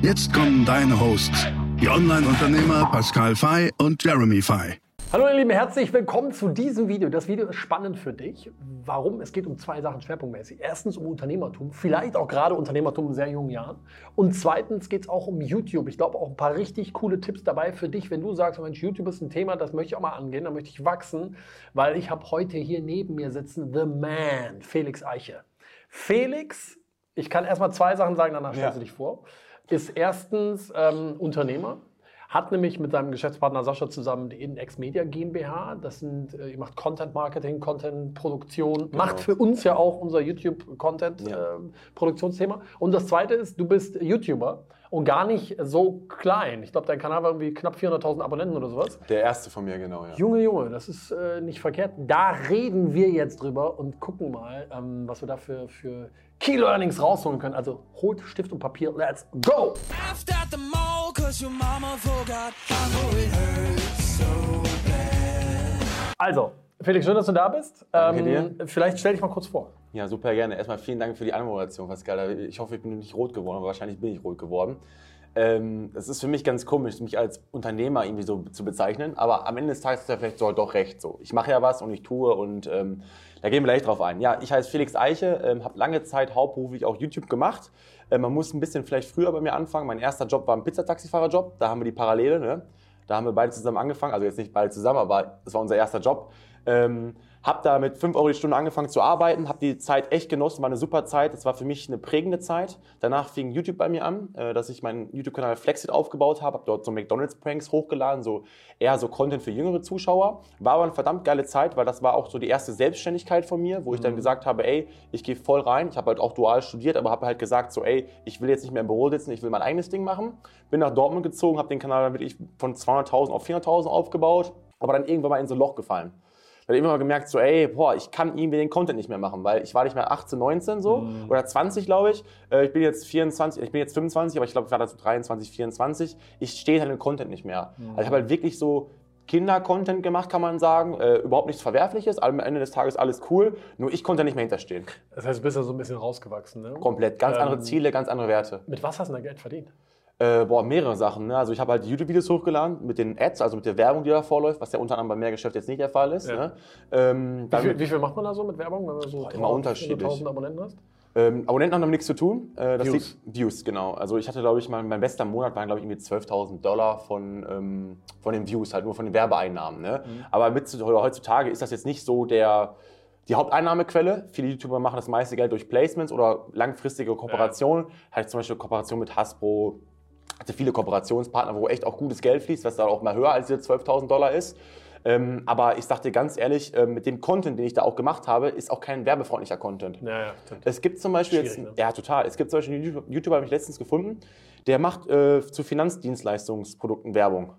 Jetzt kommen deine Hosts, die Online-Unternehmer Pascal Fay und Jeremy Fay. Hallo ihr Lieben, herzlich willkommen zu diesem Video. Das Video ist spannend für dich. Warum? Es geht um zwei Sachen schwerpunktmäßig. Erstens um Unternehmertum, vielleicht auch gerade Unternehmertum in sehr jungen Jahren. Und zweitens geht es auch um YouTube. Ich glaube auch ein paar richtig coole Tipps dabei für dich, wenn du sagst, Mensch, YouTube ist ein Thema, das möchte ich auch mal angehen, da möchte ich wachsen, weil ich habe heute hier neben mir sitzen The Man, Felix Eiche. Felix, ich kann erstmal zwei Sachen sagen, danach stellst ja. du dich vor, ist erstens ähm, Unternehmer hat nämlich mit seinem Geschäftspartner Sascha zusammen die Index Media GmbH. Das sind, äh, ihr macht Content Marketing, Content Produktion, genau. macht für uns ja auch unser YouTube Content ja. äh, Produktionsthema. Und das zweite ist, du bist YouTuber und gar nicht so klein. Ich glaube, dein Kanal war irgendwie knapp 400.000 Abonnenten oder sowas. Der erste von mir, genau, ja. Junge, Junge, das ist äh, nicht verkehrt. Da reden wir jetzt drüber und gucken mal, ähm, was wir da für, Key Learnings rausholen können. Also holt Stift und Papier, let's go! Also, Felix, schön, dass du da bist. Danke ähm, dir. Vielleicht stell dich mal kurz vor. Ja, super gerne. Erstmal vielen Dank für die Anmoderation, Pascal. Ich hoffe, ich bin nicht rot geworden, aber wahrscheinlich bin ich rot geworden. Ähm, es ist für mich ganz komisch, mich als Unternehmer irgendwie so zu bezeichnen, aber am Ende des Tages ist er vielleicht so doch recht so. Ich mache ja was und ich tue und ähm, da gehen wir gleich drauf ein. Ja, ich heiße Felix Eiche, ähm, habe lange Zeit hauptberuflich auch YouTube gemacht. Äh, man muss ein bisschen vielleicht früher bei mir anfangen. Mein erster Job war ein Pizzataxifahrerjob. Da haben wir die Parallele. Ne? Da haben wir beide zusammen angefangen. Also jetzt nicht beide zusammen, aber es war unser erster Job. Ähm, habe da mit 5 Euro die Stunde angefangen zu arbeiten, habe die Zeit echt genossen, war eine super Zeit. Es war für mich eine prägende Zeit. Danach fing YouTube bei mir an, äh, dass ich meinen YouTube-Kanal Flexit aufgebaut habe, habe dort so McDonalds-Pranks hochgeladen, so eher so Content für jüngere Zuschauer. War aber eine verdammt geile Zeit, weil das war auch so die erste Selbstständigkeit von mir, wo ich dann mhm. gesagt habe, ey, ich gehe voll rein. Ich habe halt auch dual studiert, aber habe halt gesagt, so ey, ich will jetzt nicht mehr im Büro sitzen, ich will mein eigenes Ding machen. Bin nach Dortmund gezogen, habe den Kanal dann wirklich von 200.000 auf 400.000 aufgebaut, aber dann irgendwann mal in so ein Loch gefallen. Dann habe ich immer gemerkt, so, ey, boah, ich kann irgendwie den Content nicht mehr machen, weil ich war nicht mehr 18, 19 so mhm. oder 20, glaube ich. Äh, ich bin jetzt 24, ich bin jetzt 25, aber ich glaube, ich war dazu 23, 24. Ich stehe halt im Content nicht mehr. Mhm. Also ich habe halt wirklich so Kinder-Content gemacht, kann man sagen. Äh, überhaupt nichts Verwerfliches. Am Ende des Tages alles cool. Nur ich konnte nicht mehr hinterstehen. Das heißt, du bist ja so ein bisschen rausgewachsen, ne? Komplett. Ganz ähm, andere Ziele, ganz andere Werte. Mit was hast du da Geld verdient? Äh, boah, mehrere Sachen. Ne? Also ich habe halt YouTube-Videos hochgeladen mit den Ads, also mit der Werbung, die da vorläuft, was ja unter anderem beim Mehrgeschäft jetzt nicht der Fall ist. Ja. Ne? Ähm, wie, viel, wie, viel, macht man da so mit Werbung, wenn man so boah, immer unterschiedlich. Abonnenten hast? Ähm, Abonnenten haben damit nichts zu tun. Äh, Views. Liegt, Views, genau. Also ich hatte, glaube ich, mein, mein bester Monat waren, glaube ich, irgendwie 12.000 Dollar von, ähm, von den Views, halt nur von den Werbeeinnahmen. Ne? Mhm. Aber mit, heutzutage ist das jetzt nicht so der die Haupteinnahmequelle. Viele YouTuber machen das meiste Geld durch Placements oder langfristige Kooperationen. Ja. Halt zum Beispiel Kooperation mit Hasbro, hatte viele Kooperationspartner, wo echt auch gutes Geld fließt, was da auch mal höher als diese 12.000 Dollar ist. Ähm, aber ich sagte ganz ehrlich, äh, mit dem Content, den ich da auch gemacht habe, ist auch kein werbefreundlicher Content. Ja, ja, es gibt zum Beispiel jetzt, ne? ja total, es gibt zum Beispiel einen YouTuber, habe ich letztens gefunden, der macht äh, zu Finanzdienstleistungsprodukten Werbung.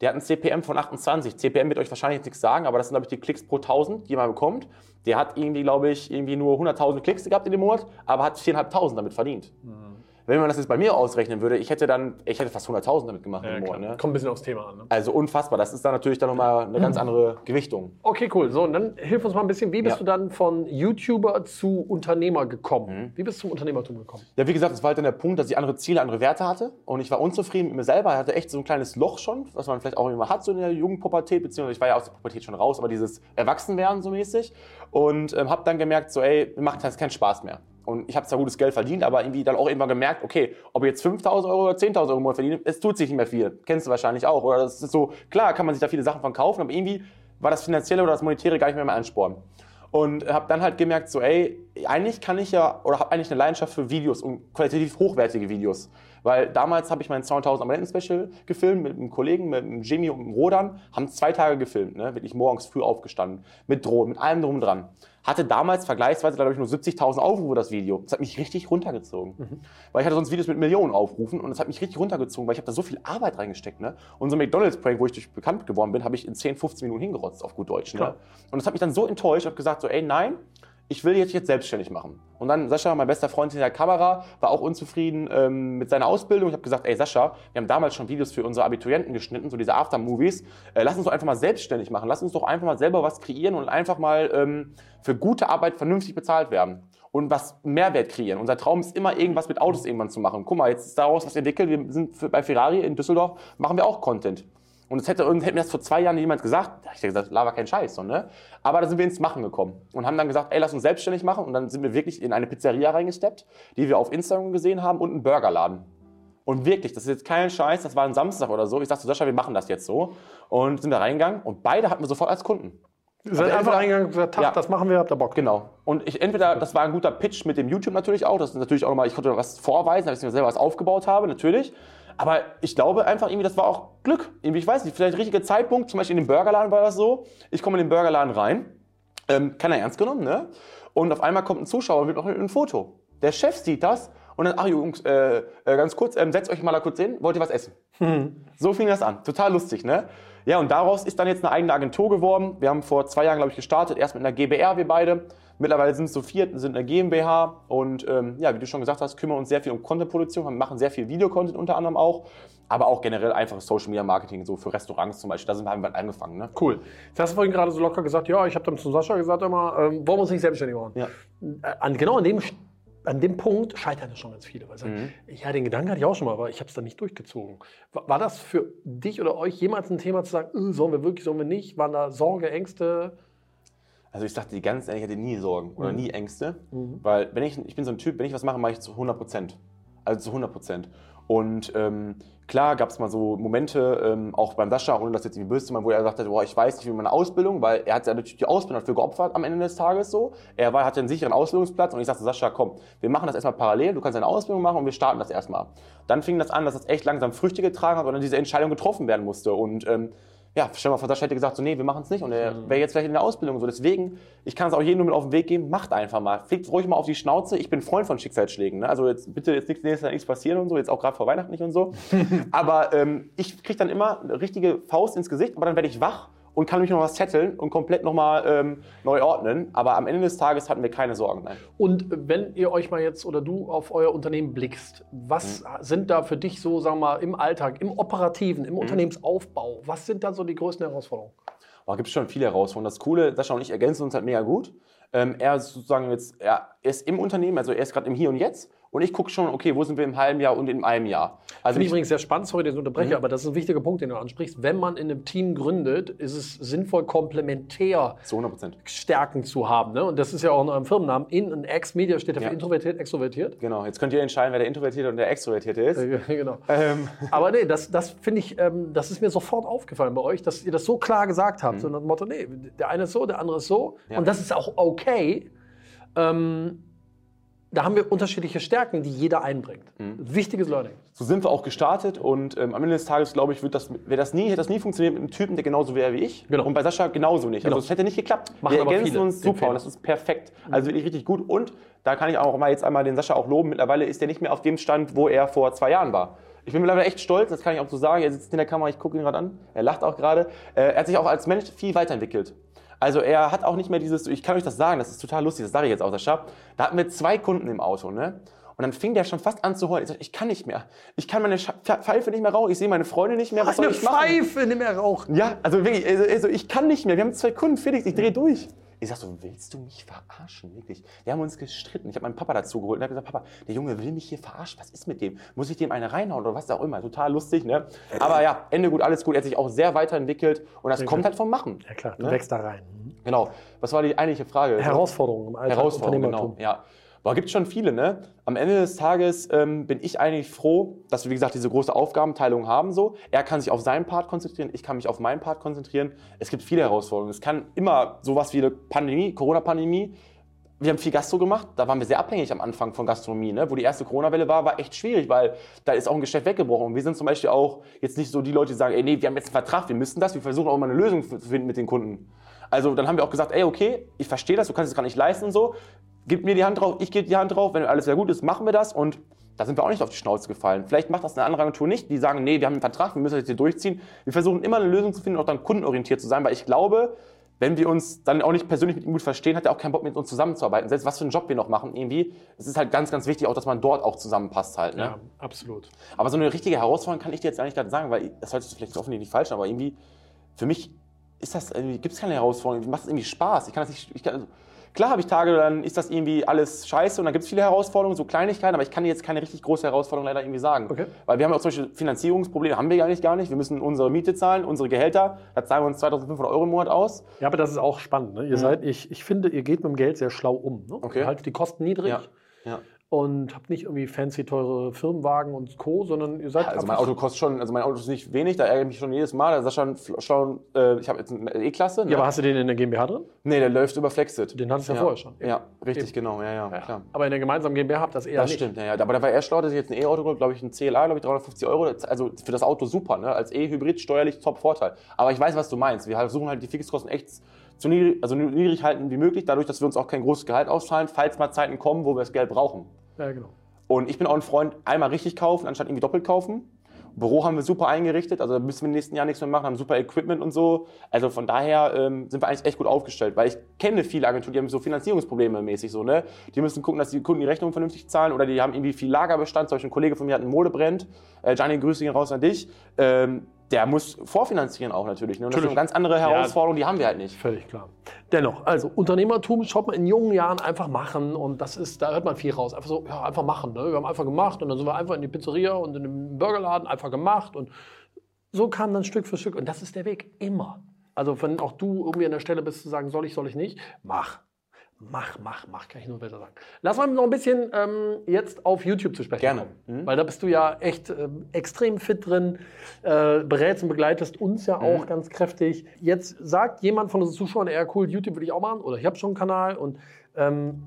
Der hat ein CPM von 28. CPM wird euch wahrscheinlich nichts sagen, aber das sind, glaube ich, die Klicks pro 1000, die man bekommt. Der hat irgendwie, glaube ich, irgendwie nur 100.000 Klicks gehabt in dem Monat, aber hat 4.500 damit verdient. Mhm. Wenn man das jetzt bei mir ausrechnen würde, ich hätte dann, ich hätte fast 100.000 damit gemacht ja, im Monat. Ne? Kommt ein bisschen aufs Thema an. Ne? Also unfassbar. Das ist dann natürlich dann nochmal eine ganz andere Gewichtung. Okay, cool. So, und dann hilf uns mal ein bisschen. Wie bist ja. du dann von YouTuber zu Unternehmer gekommen? Mhm. Wie bist du zum Unternehmertum gekommen? Ja, wie gesagt, es war halt dann der Punkt, dass ich andere Ziele, andere Werte hatte. Und ich war unzufrieden mit mir selber. Ich hatte echt so ein kleines Loch schon, was man vielleicht auch immer hat, so in der Jugendpubertät, beziehungsweise ich war ja aus der Pubertät schon raus, aber dieses Erwachsenwerden so mäßig. Und ähm, habe dann gemerkt, so, ey, mir macht das keinen Spaß mehr. Und ich habe zwar gutes Geld verdient, aber irgendwie dann auch irgendwann gemerkt, okay, ob ich jetzt 5.000 Euro oder 10.000 Euro im Monat verdiene, es tut sich nicht mehr viel. Kennst du wahrscheinlich auch. Oder das ist so, klar kann man sich da viele Sachen von kaufen, aber irgendwie war das Finanzielle oder das Monetäre gar nicht mehr mein Ansporn. Und habe dann halt gemerkt, so, ey, eigentlich kann ich ja, oder habe eigentlich eine Leidenschaft für Videos und qualitativ hochwertige Videos. Weil damals habe ich mein 200.000 Abonnenten-Special gefilmt mit einem Kollegen, mit einem Jimmy und einem Rodan, haben zwei Tage gefilmt, ne? wirklich morgens früh aufgestanden, mit Drohnen, mit allem drum und dran. Hatte damals vergleichsweise, glaube ich, nur 70.000 Aufrufe, das Video. Das hat mich richtig runtergezogen. Mhm. Weil ich hatte sonst Videos mit Millionen Aufrufen und das hat mich richtig runtergezogen, weil ich habe da so viel Arbeit reingesteckt. Ne? Und so ein McDonalds-Prank, wo ich durch bekannt geworden bin, habe ich in 10, 15 Minuten hingerotzt, auf gut Deutsch. Ne? Und das hat mich dann so enttäuscht, ich habe gesagt so, ey, nein, ich will jetzt, jetzt selbstständig machen. Und dann Sascha, mein bester Freund in der Kamera, war auch unzufrieden ähm, mit seiner Ausbildung. Ich habe gesagt, ey Sascha, wir haben damals schon Videos für unsere Abiturienten geschnitten, so diese Aftermovies. Äh, lass uns doch einfach mal selbstständig machen. Lass uns doch einfach mal selber was kreieren und einfach mal ähm, für gute Arbeit vernünftig bezahlt werden. Und was Mehrwert kreieren. Unser Traum ist immer, irgendwas mit Autos irgendwann zu machen. Guck mal, jetzt ist daraus was entwickelt. Wir sind für, bei Ferrari in Düsseldorf, machen wir auch Content. Und es hätte, hätte mir das vor zwei Jahren jemand gesagt, da hätte ich gesagt, lava kein Scheiß. So, ne? Aber da sind wir ins Machen gekommen und haben dann gesagt, ey, lass uns selbstständig machen. Und dann sind wir wirklich in eine Pizzeria reingesteppt, die wir auf Instagram gesehen haben und einen Burgerladen. Und wirklich, das ist jetzt kein Scheiß, das war ein Samstag oder so. Ich sagte zu Sascha, wir machen das jetzt so. Und sind da reingegangen und beide hatten wir sofort als Kunden. Ihr seid also einfach reingegangen und gesagt, ja. das machen wir, habt ihr Bock. Genau. Und ich entweder, das war ein guter Pitch mit dem YouTube natürlich auch, das ist natürlich auch nochmal, ich konnte was vorweisen, dass ich mir selber was aufgebaut habe, natürlich. Aber ich glaube einfach irgendwie, das war auch Glück. Irgendwie, ich weiß nicht, vielleicht der richtige Zeitpunkt, zum Beispiel in den Burgerladen war das so. Ich komme in den Burgerladen rein, ähm, keiner ernst genommen, ne? Und auf einmal kommt ein Zuschauer und will noch ein Foto. Der Chef sieht das und dann, ach Jungs, äh, äh, ganz kurz, ähm, setzt euch mal da kurz hin, wollt ihr was essen? Hm. So fing das an. Total lustig, ne? Ja, und daraus ist dann jetzt eine eigene Agentur geworden. Wir haben vor zwei Jahren, glaube ich, gestartet, erst mit einer GBR, wir beide. Mittlerweile sind es so vier, sind eine GmbH und ähm, ja, wie du schon gesagt hast, kümmern uns sehr viel um Content-Produktion, wir machen sehr viel Videocontent unter anderem auch, aber auch generell einfach Social Media Marketing, so für Restaurants zum Beispiel. Da sind wir halt angefangen. Ne? Cool. Jetzt hast du vorhin gerade so locker gesagt, ja, ich habe dann zu Sascha gesagt immer, ähm, wollen wir uns nicht selbstständig machen? Ja. Äh, an, genau an dem an dem Punkt scheitern ja schon ganz viele. Weil mhm. ja, den Gedanken hatte ich auch schon mal, aber ich habe es dann nicht durchgezogen. War, war, das für dich oder euch jemals ein Thema zu sagen, äh, sollen wir wirklich, sollen wir nicht? Waren da Sorge, Ängste? Also ich sagte die ganz ehrlich, ich hatte nie Sorgen oder mhm. nie Ängste, mhm. weil wenn ich, ich bin so ein Typ, wenn ich was mache, mache ich zu 100 Prozent. Also zu 100 Prozent. Und ähm, klar gab es mal so Momente, ähm, auch beim Sascha, ohne das jetzt irgendwie böse zu machen, wo er sagte, boah, ich weiß nicht, wie meine Ausbildung, weil er hat ja natürlich die Ausbildung dafür geopfert am Ende des Tages so. Er war, hatte einen sicheren Ausbildungsplatz und ich sagte, Sascha, komm, wir machen das erstmal parallel, du kannst deine Ausbildung machen und wir starten das erstmal. Dann fing das an, dass das echt langsam Früchte getragen hat und dann diese Entscheidung getroffen werden musste. Und ähm, ja, stell mal vor, Sascha hätte gesagt, so, nee, wir machen es nicht. Und er wäre jetzt vielleicht in der Ausbildung so. Deswegen, ich kann es auch jedem nur mit auf den Weg geben, macht einfach mal. Fliegt ruhig mal auf die Schnauze. Ich bin Freund von Schicksalsschlägen. Ne? Also jetzt bitte jetzt nichts, nächstes nichts passieren und so, jetzt auch gerade vor Weihnachten nicht und so. aber ähm, ich kriege dann immer eine richtige Faust ins Gesicht, aber dann werde ich wach und kann mich noch was zetteln und komplett nochmal ähm, neu ordnen. Aber am Ende des Tages hatten wir keine Sorgen. Nein. Und wenn ihr euch mal jetzt oder du auf euer Unternehmen blickst, was mhm. sind da für dich so, sagen wir mal, im Alltag, im Operativen, im mhm. Unternehmensaufbau, was sind da so die größten Herausforderungen? Oh, gibt es schon viele Herausforderungen. Das Coole, Sascha und ich ergänzen uns halt mega gut. Ähm, er ist sozusagen jetzt, er ist im Unternehmen, also er ist gerade im Hier und Jetzt und ich gucke schon, okay, wo sind wir im halben Jahr und in einem Jahr. Also Finde ich übrigens sehr spannend, sorry, dass ich unterbreche, mhm. aber das ist ein wichtiger Punkt, den du ansprichst. Wenn man in einem Team gründet, ist es sinnvoll, komplementär zu 100%. Stärken zu haben. Ne? Und das ist ja auch in eurem Firmennamen. In und Ex-Media steht ja für introvertiert, extrovertiert. Genau, jetzt könnt ihr entscheiden, wer der Introvertierte und der Extrovertierte ist. genau. Ähm. Aber nee, das, das finde ich, ähm, das ist mir sofort aufgefallen bei euch, dass ihr das so klar gesagt habt. Mhm. So nach dem Motto, nee, der eine ist so, der andere ist so. Ja. Und das ist auch okay. Ähm, da haben wir unterschiedliche Stärken, die jeder einbringt. Mhm. Wichtiges Learning. So sind wir auch gestartet und ähm, am Ende des Tages, glaube ich, wird das, das nie, hätte das nie funktioniert mit einem Typen, der genauso wäre wie ich. Genau. Und bei Sascha genauso nicht. Also es hätte nicht geklappt. Machen wir ergänzen uns super und das ist perfekt. Also wirklich richtig gut. Und da kann ich auch mal jetzt einmal den Sascha auch loben. Mittlerweile ist er nicht mehr auf dem Stand, wo er vor zwei Jahren war. Ich bin mittlerweile echt stolz, das kann ich auch so sagen. Er sitzt in der Kamera, ich gucke ihn gerade an. Er lacht auch gerade. Äh, er hat sich auch als Mensch viel weiterentwickelt. Also er hat auch nicht mehr dieses, ich kann euch das sagen, das ist total lustig, das sage ich jetzt auch, der Schab. Da hatten wir zwei Kunden im Auto, ne? Und dann fing der schon fast an zu heulen. Ich sagte, ich kann nicht mehr. Ich kann meine Pfeife nicht mehr rauchen. Ich sehe meine Freunde nicht mehr. Was soll ich machen? Pfeife nicht mehr rauchen. Ja, also wirklich, also, also ich kann nicht mehr. Wir haben zwei Kunden, Felix, ich drehe durch. Ich sag so, willst du mich verarschen? Wirklich. Wir haben uns gestritten. Ich habe meinen Papa dazu geholt und habe gesagt, Papa, der Junge will mich hier verarschen. Was ist mit dem? Muss ich dem eine reinhauen oder was auch immer? Total lustig, ne? Aber ja, Ende gut, alles gut. Er hat sich auch sehr weiterentwickelt und das okay. kommt halt vom Machen. Ja klar, du ne? wächst da rein. Genau. Was war die eigentliche Frage? Herausforderungen im Alltag. Herausforderungen, genau. Ja. Aber gibt schon viele, ne? Am Ende des Tages ähm, bin ich eigentlich froh, dass wir, wie gesagt, diese große Aufgabenteilung haben. So. Er kann sich auf seinen Part konzentrieren, ich kann mich auf meinen Part konzentrieren. Es gibt viele Herausforderungen. Es kann immer sowas wie eine Pandemie, Corona-Pandemie, wir haben viel Gastro gemacht, da waren wir sehr abhängig am Anfang von Gastronomie. Ne? Wo die erste Corona-Welle war, war echt schwierig, weil da ist auch ein Geschäft weggebrochen. Und wir sind zum Beispiel auch jetzt nicht so die Leute, die sagen, ey, nee, wir haben jetzt einen Vertrag, wir müssen das, wir versuchen auch mal eine Lösung zu finden mit den Kunden. Also dann haben wir auch gesagt, ey, okay, ich verstehe das, du kannst es gar nicht leisten und so, gib mir die Hand drauf, ich gebe die Hand drauf, wenn alles sehr gut ist, machen wir das und da sind wir auch nicht auf die Schnauze gefallen. Vielleicht macht das eine andere Agentur nicht, die sagen, nee, wir haben einen Vertrag, wir müssen das jetzt hier durchziehen. Wir versuchen immer eine Lösung zu finden und auch dann kundenorientiert zu sein, weil ich glaube, wenn wir uns dann auch nicht persönlich mit ihm gut verstehen, hat er auch keinen Bock mit uns zusammenzuarbeiten. Selbst was für einen Job wir noch machen, irgendwie, es ist halt ganz, ganz wichtig, auch, dass man dort auch zusammenpasst halt. Ne? Ja, absolut. Aber so eine richtige Herausforderung kann ich dir jetzt eigentlich gerade sagen, weil das hört sich vielleicht offensichtlich nicht falsch an, aber irgendwie, für mich ist das gibt es keine Herausforderung, macht es irgendwie Spaß. Ich kann das nicht, ich kann, Klar habe ich Tage, dann ist das irgendwie alles scheiße und dann gibt es viele Herausforderungen, so Kleinigkeiten, aber ich kann dir jetzt keine richtig große Herausforderung leider irgendwie sagen. Okay. Weil wir haben ja auch zum Beispiel Finanzierungsprobleme, haben wir ja eigentlich gar nicht. Wir müssen unsere Miete zahlen, unsere Gehälter, da zahlen wir uns 2500 Euro im Monat aus. Ja, aber das ist auch spannend. Ne? Ihr seid, ich, ich finde, ihr geht mit dem Geld sehr schlau um. Ne? Okay. Ihr haltet die Kosten niedrig Ja. ja. Und habt nicht irgendwie fancy teure Firmenwagen und Co., sondern ihr seid Also mein Auto kostet schon, also mein Auto ist nicht wenig, da ärgere ich mich schon jedes Mal. Da ist schon, schon äh, ich habe jetzt eine E-Klasse. Ne? Ja, aber hast du den in der GmbH drin? nee, der läuft über Flexit. Den hattest du ja, ja vorher schon. Ja, richtig, Eben. genau, ja, ja, klar. Aber in der gemeinsamen GmbH habt ihr das eher Das nicht. stimmt, ja, ja. Aber da war er schlau, dass ich jetzt ein E-Auto, glaube ich, ein CLA, glaube ich, 350 Euro. Also für das Auto super, ne? Als E-Hybrid steuerlich top Vorteil. Aber ich weiß, was du meinst. Wir versuchen halt die Fixkosten echt so niedrig, also niedrig halten wie möglich, dadurch, dass wir uns auch kein großes Gehalt auszahlen, falls mal Zeiten kommen, wo wir das Geld brauchen. Ja, genau. Und ich bin auch ein Freund, einmal richtig kaufen, anstatt irgendwie doppelt kaufen. Büro haben wir super eingerichtet, also müssen wir im nächsten Jahr nichts mehr machen, haben super Equipment und so. Also von daher ähm, sind wir eigentlich echt gut aufgestellt, weil ich kenne viele Agenturen, die haben so Finanzierungsprobleme mäßig so, ne? Die müssen gucken, dass die Kunden die Rechnung vernünftig zahlen oder die haben irgendwie viel Lagerbestand. Zum Beispiel ein Kollege von mir hat einen Modebrand. Äh, Gianni, grüße ihn raus an dich. Ähm, der muss vorfinanzieren auch natürlich. Ne? Und das ist eine ganz andere Herausforderung, die haben wir halt nicht. Völlig klar. Dennoch, also Unternehmertum schaut man in jungen Jahren einfach machen und das ist, da hört man viel raus. Einfach so, ja, einfach machen. Ne? Wir haben einfach gemacht und dann sind wir einfach in die Pizzeria und in den Burgerladen einfach gemacht und so kam dann Stück für Stück und das ist der Weg immer. Also wenn auch du irgendwie an der Stelle bist zu sagen, soll ich, soll ich nicht, mach. Mach, mach, mach, kann ich nur besser sagen. Lass mal noch ein bisschen ähm, jetzt auf YouTube zu sprechen Gerne. kommen. Weil da bist du ja echt ähm, extrem fit drin, äh, berätst und begleitest uns ja auch ganz kräftig. Jetzt sagt jemand von unseren Zuschauern, ja cool, YouTube will ich auch machen oder ich habe schon einen Kanal. Und ähm,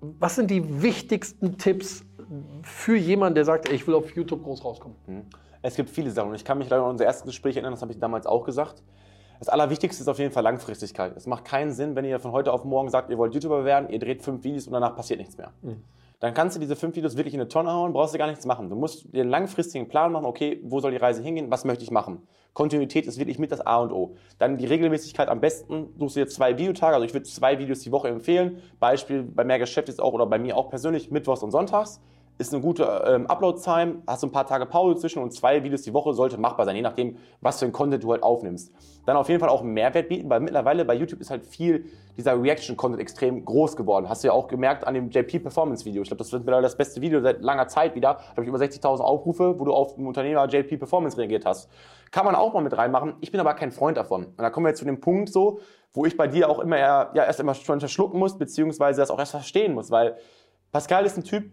was sind die wichtigsten Tipps für jemanden, der sagt, ey, ich will auf YouTube groß rauskommen? Es gibt viele Sachen. Und ich kann mich leider an unser erstes Gespräch erinnern, das habe ich damals auch gesagt. Das Allerwichtigste ist auf jeden Fall Langfristigkeit. Es macht keinen Sinn, wenn ihr von heute auf morgen sagt, ihr wollt YouTuber werden, ihr dreht fünf Videos und danach passiert nichts mehr. Dann kannst du diese fünf Videos wirklich in eine Tonne hauen, brauchst du gar nichts machen. Du musst dir einen langfristigen Plan machen, okay, wo soll die Reise hingehen, was möchte ich machen. Kontinuität ist wirklich mit das A und O. Dann die Regelmäßigkeit am besten, suchst du dir zwei Videotage, also ich würde zwei Videos die Woche empfehlen. Beispiel bei mehr Geschäft ist auch oder bei mir auch persönlich mittwochs und sonntags ist eine gute ähm, Upload-Time, hast du ein paar Tage Pause zwischen und zwei Videos die Woche sollte machbar sein, je nachdem, was für ein Content du halt aufnimmst. Dann auf jeden Fall auch einen Mehrwert bieten, weil mittlerweile bei YouTube ist halt viel dieser Reaction-Content extrem groß geworden. Hast du ja auch gemerkt an dem JP Performance-Video. Ich glaube, das wird mittlerweile das beste Video seit langer Zeit wieder. Da habe ich über 60.000 Aufrufe, wo du auf den Unternehmer JP Performance reagiert hast. Kann man auch mal mit reinmachen. Ich bin aber kein Freund davon. Und da kommen wir jetzt zu dem Punkt so, wo ich bei dir auch immer eher, ja, erst immer schon verschlucken muss, beziehungsweise das auch erst verstehen muss, weil Pascal ist ein Typ,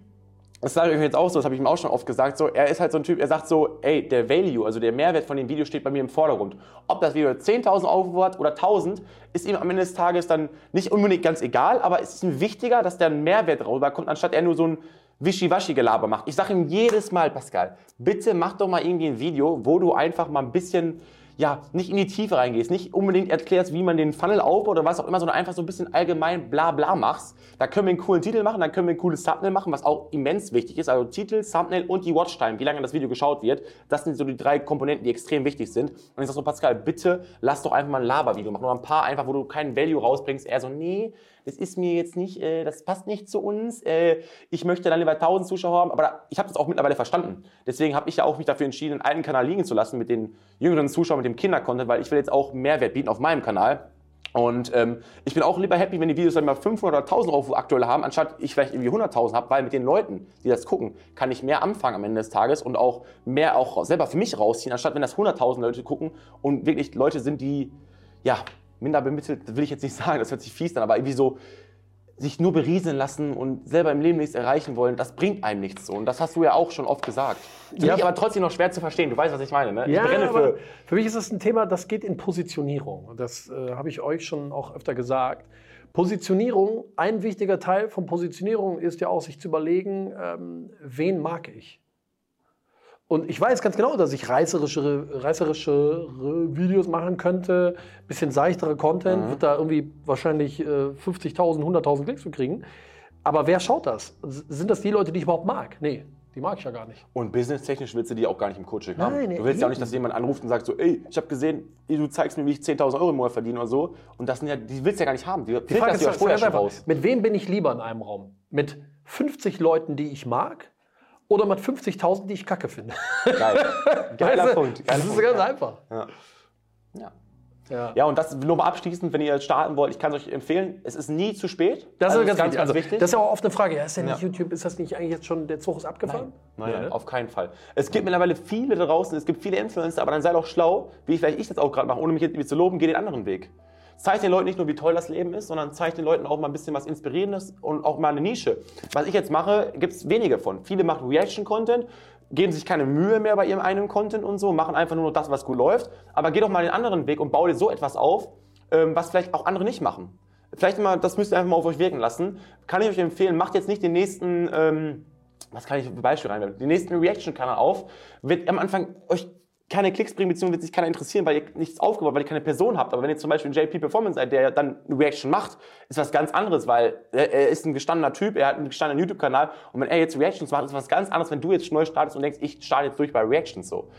das sage ich jetzt auch so, das habe ich ihm auch schon oft gesagt, so, er ist halt so ein Typ, er sagt so, ey, der Value, also der Mehrwert von dem Video steht bei mir im Vordergrund. Ob das Video 10.000 Aufrufe hat oder 1.000, ist ihm am Ende des Tages dann nicht unbedingt ganz egal, aber es ist ihm wichtiger, dass der ein Mehrwert rüberkommt, anstatt er nur so ein Wischiwaschi-Gelaber macht. Ich sage ihm jedes Mal, Pascal, bitte mach doch mal irgendwie ein Video, wo du einfach mal ein bisschen ja, nicht in die Tiefe reingehst, nicht unbedingt erklärst, wie man den Funnel aufbaut oder was auch immer, sondern einfach so ein bisschen allgemein bla bla machst. Da können wir einen coolen Titel machen, dann können wir ein cooles Thumbnail machen, was auch immens wichtig ist. Also Titel, Thumbnail und die Watchtime, wie lange das Video geschaut wird. Das sind so die drei Komponenten, die extrem wichtig sind. Und ich sag so, Pascal, bitte lass doch einfach mal ein Labervideo machen. Nur ein paar einfach, wo du keinen Value rausbringst. Er so, nee, das ist mir jetzt nicht, äh, das passt nicht zu uns. Äh, ich möchte dann lieber 1000 Zuschauer haben. Aber da, ich habe das auch mittlerweile verstanden. Deswegen habe ich ja auch mich dafür entschieden, einen alten Kanal liegen zu lassen mit den jüngeren Zuschauern, mit dem Kindercontent, weil ich will jetzt auch Mehrwert bieten auf meinem Kanal. Und ähm, ich bin auch lieber happy, wenn die Videos dann mal 500 oder 1000 Aufrufe aktuell haben, anstatt ich vielleicht irgendwie 100.000 habe, weil mit den Leuten, die das gucken, kann ich mehr anfangen am Ende des Tages und auch mehr auch selber für mich rausziehen, anstatt wenn das 100.000 Leute gucken und wirklich Leute sind, die, ja, minder bemittelt, will ich jetzt nicht sagen, das hört sich fies an, aber irgendwie so sich nur berieseln lassen und selber im Leben nichts erreichen wollen, das bringt einem nichts so. Und das hast du ja auch schon oft gesagt. Für Ja. mich aber trotzdem noch schwer zu verstehen. Du weißt, was ich meine, ne? Ja, ich brenne für. für mich ist das ein Thema, das geht in Positionierung. Das äh, habe ich euch schon auch öfter gesagt. Positionierung, ein wichtiger Teil von Positionierung ist ja auch, sich zu überlegen, ähm, wen mag ich? Und ich weiß ganz genau, dass ich reißerischere, reißerischere Videos machen könnte, bisschen seichtere Content, Mhm. wird da irgendwie wahrscheinlich äh, 50.000, 100.000 Klicks für kriegen. Aber wer schaut das? Sind das die Leute, die ich überhaupt mag? Nee, die mag ich ja gar nicht. Und businesstechnisch willst du die auch gar nicht im Coaching haben. Nein, du willst ja auch nicht, eben. dass jemand anruft und sagt so, ey, ich habe gesehen, du zeigst mir, wie ich 10.000 Euro im Monat verdiene oder so. Und das sind ja, die willst du ja gar nicht haben. Die, Die Frage ist ja vorher schon raus. mit wem bin ich lieber in einem Raum? Mit 50 Leuten, die ich mag? Oder mit 50.000, die ich kacke finde? Geil. Geiler Weißt du? Punkt. Das Geiler ist Punkt. ganz einfach. Ja. Ja. Ja. ja, und das nur mal abschließend, wenn ihr starten wollt, ich kann es euch empfehlen, es ist nie zu spät. Das Also ist ganz, wichtig. Also, wichtig. Das ist ja auch oft eine Frage. Ja, ist ja nicht Ja. YouTube, ist das nicht eigentlich jetzt schon, der Zug ist abgefahren? Nein, Ja, nein, ne? auf keinen Fall. Es gibt mittlerweile viele da draußen, es gibt viele Influencer, aber dann sei doch schlau, wie vielleicht ich das auch gerade mache, ohne mich jetzt zu loben, geh den anderen Weg. Zeig den Leuten nicht nur, wie toll das Leben ist, sondern zeig den Leuten auch mal ein bisschen was Inspirierendes und auch mal eine Nische. Was ich jetzt mache, gibt es wenige von. Viele machen Reaction-Content, geben sich keine Mühe mehr bei ihrem eigenen Content und so, machen einfach nur noch das, was gut läuft. Aber geh doch mal den anderen Weg und bau dir so etwas auf, ähm, was vielleicht auch andere nicht machen. Vielleicht mal, das müsst ihr einfach mal auf euch wirken lassen. Kann ich euch empfehlen, macht jetzt nicht den nächsten, ähm, was kann ich für Beispiele reinwerfen? Den nächsten Reaction-Kanal auf, wird am Anfang euch keine Klicks bringen, beziehungsweise wird sich keiner interessieren, weil ihr nichts aufgebaut, weil ihr keine Person habt. Aber wenn ihr zum Beispiel einen JP Performance seid, der dann eine Reaction macht, ist was ganz anderes, weil er, er ist ein gestandener Typ, er hat einen gestandenen YouTube-Kanal und wenn er jetzt Reactions macht, ist was ganz anderes, wenn du jetzt neu startest und denkst, ich starte jetzt durch bei Reactions so.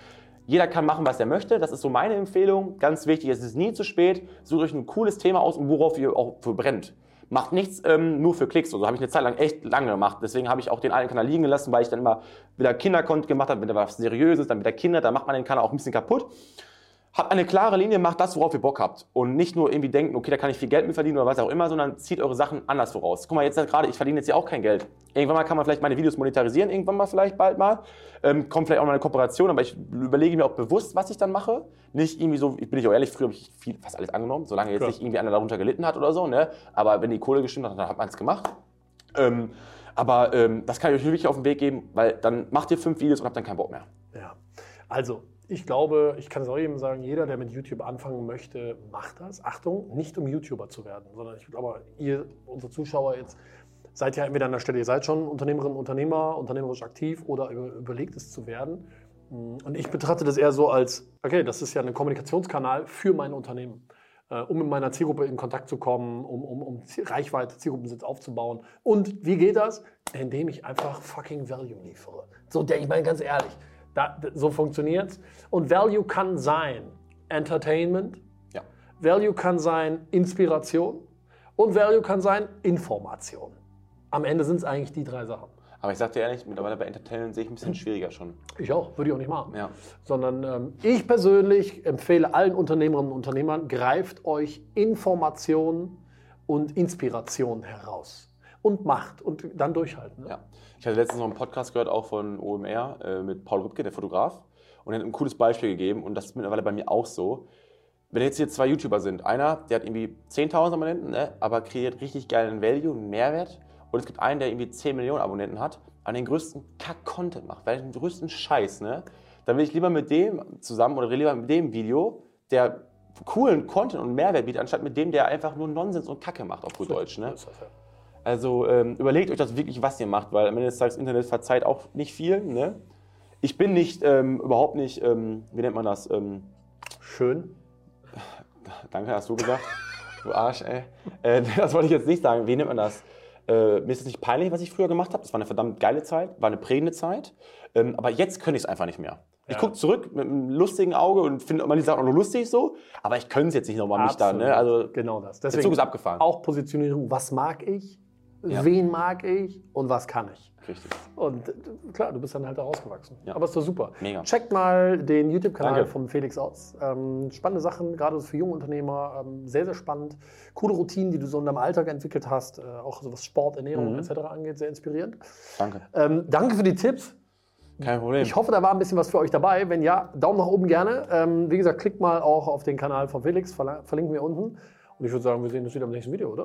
Jeder kann machen, was er möchte. Das ist so meine Empfehlung. Ganz wichtig, es ist nie zu spät. Sucht euch ein cooles Thema aus und worauf ihr auch für brennt. Macht nichts ähm, nur für Klicks. So habe ich eine Zeit lang echt lange gemacht. Deswegen habe ich auch den einen Kanal liegen gelassen, weil ich dann immer wieder Kindercontent gemacht habe, wieder was Seriöses, dann wieder Kinder. Da macht man den Kanal auch ein bisschen kaputt. Habt eine klare Linie, macht das, worauf ihr Bock habt. Und nicht nur irgendwie denken, okay, da kann ich viel Geld mit verdienen oder was auch immer, sondern zieht eure Sachen anders voraus. Guck mal, jetzt gerade, ich verdiene jetzt hier auch kein Geld. Irgendwann mal kann man vielleicht meine Videos monetarisieren, irgendwann mal vielleicht bald mal. Ähm, kommt vielleicht auch mal eine Kooperation, aber ich überlege mir auch bewusst, was ich dann mache. Nicht irgendwie so, ich bin ich auch ehrlich, früher habe ich viel, fast alles angenommen, solange jetzt Klar. nicht irgendwie einer darunter gelitten hat oder so. Ne? Aber wenn die Kohle gestimmt hat, dann hat man es gemacht. Ähm, aber ähm, das kann ich euch wirklich auf den Weg geben, weil dann macht ihr fünf Videos und habt dann keinen Bock mehr. Ja. Also, ich glaube, ich kann es auch jedem sagen, jeder, der mit YouTube anfangen möchte, macht das. Achtung, nicht um YouTuber zu werden, sondern ich glaube, ihr, unsere Zuschauer jetzt, seid ja entweder an der Stelle, ihr seid schon Unternehmerin, Unternehmer, unternehmerisch aktiv oder über, überlegt es zu werden. Und ich betrachte das eher so als, okay, das ist ja ein Kommunikationskanal für mein Unternehmen, äh, um mit meiner Zielgruppe in Kontakt zu kommen, um, um, um Reichweite, Zielgruppensitz aufzubauen. Und wie geht das? Indem ich einfach fucking Value liefere. So, ich meine ganz ehrlich, da, so funktioniert's. Und Value kann sein Entertainment, Ja. Value kann sein Inspiration und Value kann sein Information. Am Ende sind es eigentlich die drei Sachen. Aber ich sag dir ehrlich, mittlerweile bei Entertainment sehe ich ein bisschen schwieriger schon. Ich auch, würde ich auch nicht machen. Ja. Sondern ähm, ich persönlich empfehle allen Unternehmerinnen und Unternehmern, greift euch Information und Inspiration heraus. Und macht und dann durchhalten. Ne? Ja. Ich hatte letztens noch einen Podcast gehört, auch von OMR, äh, mit Paul Rübke, der Fotograf. Und er hat ein cooles Beispiel gegeben und das ist mittlerweile bei mir auch so. Wenn jetzt hier zwei YouTuber sind, einer, der hat irgendwie 10.000 Abonnenten, ne, aber kreiert richtig geilen Value, einen Mehrwert. Und es gibt einen, der irgendwie 10 Millionen Abonnenten hat, aber den größten Kack-Content macht, weil den größten Scheiß, ne? Dann will ich lieber mit dem zusammen oder lieber mit dem Video, der coolen Content und Mehrwert bietet, anstatt mit dem, der einfach nur Nonsens und Kacke macht, auf gut Deutsch, ne? Also ähm, überlegt euch das wirklich, was ihr macht, weil am Ende des Tages Internet verzeiht auch nicht viel. Ne? Ich bin nicht, ähm, überhaupt nicht, ähm, wie nennt man das? Ähm, Schön. danke, hast du gesagt. du Arsch, ey. Äh, das wollte ich jetzt nicht sagen. Wie nennt man das? Äh, mir ist es nicht peinlich, was ich früher gemacht habe. Das war eine verdammt geile Zeit, war eine prägende Zeit. Ähm, aber jetzt könnte ich es einfach nicht mehr. Ich Ja. gucke zurück mit einem lustigen Auge und finde immer die Sachen auch noch lustig so. Aber ich könnte es jetzt nicht nochmal mich da. Ne? Also, genau das. der Zug ist abgefahren. Auch Positionierung, was mag ich, Ja. wen mag ich und was kann ich. Richtig. Und äh, klar, du bist dann halt da rausgewachsen. Ja. Aber ist doch super. Mega. Checkt mal den YouTube-Kanal von Felix aus. Ähm, spannende Sachen, gerade für junge Unternehmer. Ähm, sehr, sehr spannend. Coole Routinen, die du so in deinem Alltag entwickelt hast. Äh, auch so was Sport, Ernährung Mhm. etc. angeht. Sehr inspirierend. Danke. Ähm, danke für die Tipps. Kein Problem. Ich hoffe, da war ein bisschen was für euch dabei. Wenn ja, Daumen nach oben gerne. Ähm, wie gesagt, klickt mal auch auf den Kanal von Felix. Verlinken wir unten. Und ich würde sagen, wir sehen uns wieder im nächsten Video, oder?